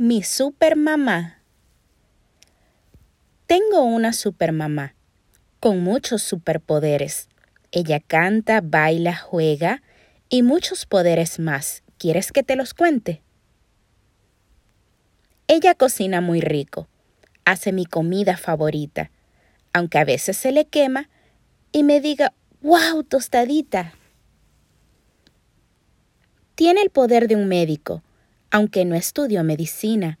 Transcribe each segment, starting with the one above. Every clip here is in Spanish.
Mi supermamá. Tengo una supermamá con muchos superpoderes. Ella canta, baila, juega y muchos poderes más. ¿Quieres que te los cuente? Ella cocina muy rico, hace mi comida favorita, aunque a veces se le quema y me diga, ¡wow, tostadita! Tiene el poder de un médico aunque no estudio medicina,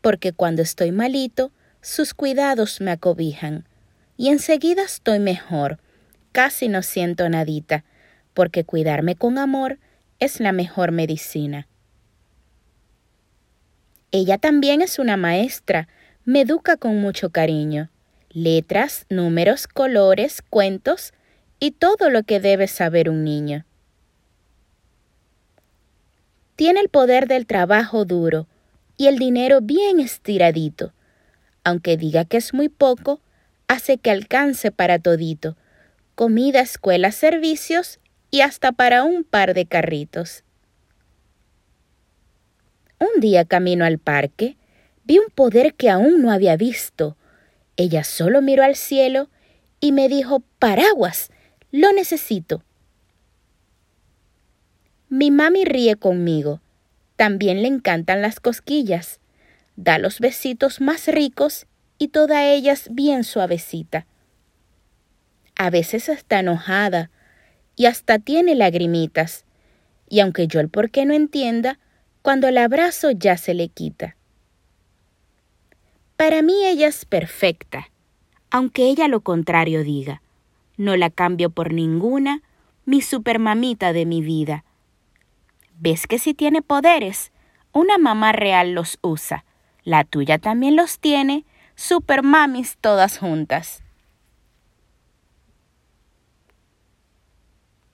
porque cuando estoy malito, sus cuidados me acobijan, y enseguida estoy mejor, casi no siento nadita, porque cuidarme con amor es la mejor medicina. Ella también es una maestra, me educa con mucho cariño. Letras, números, colores, cuentos y todo lo que debe saber un niño tiene el poder del trabajo duro y el dinero bien estiradito. Aunque diga que es muy poco, hace que alcance para todito, comida, escuela, servicios y hasta para un par de carritos. Un día camino al parque, vi un poder que aún no había visto. Ella solo miró al cielo y me dijo, paraguas, lo necesito. Mi mami ríe conmigo. También le encantan las cosquillas. Da los besitos más ricos y toda ellas bien suavecita. A veces está enojada y hasta tiene lagrimitas. Y aunque yo el por qué no entienda, cuando el abrazo ya se le quita. Para mí ella es perfecta, aunque ella lo contrario diga. No la cambio por ninguna, mi supermamita de mi vida ¿Ves que si tiene poderes? Una mamá real los usa. La tuya también los tiene. Super mamis todas juntas.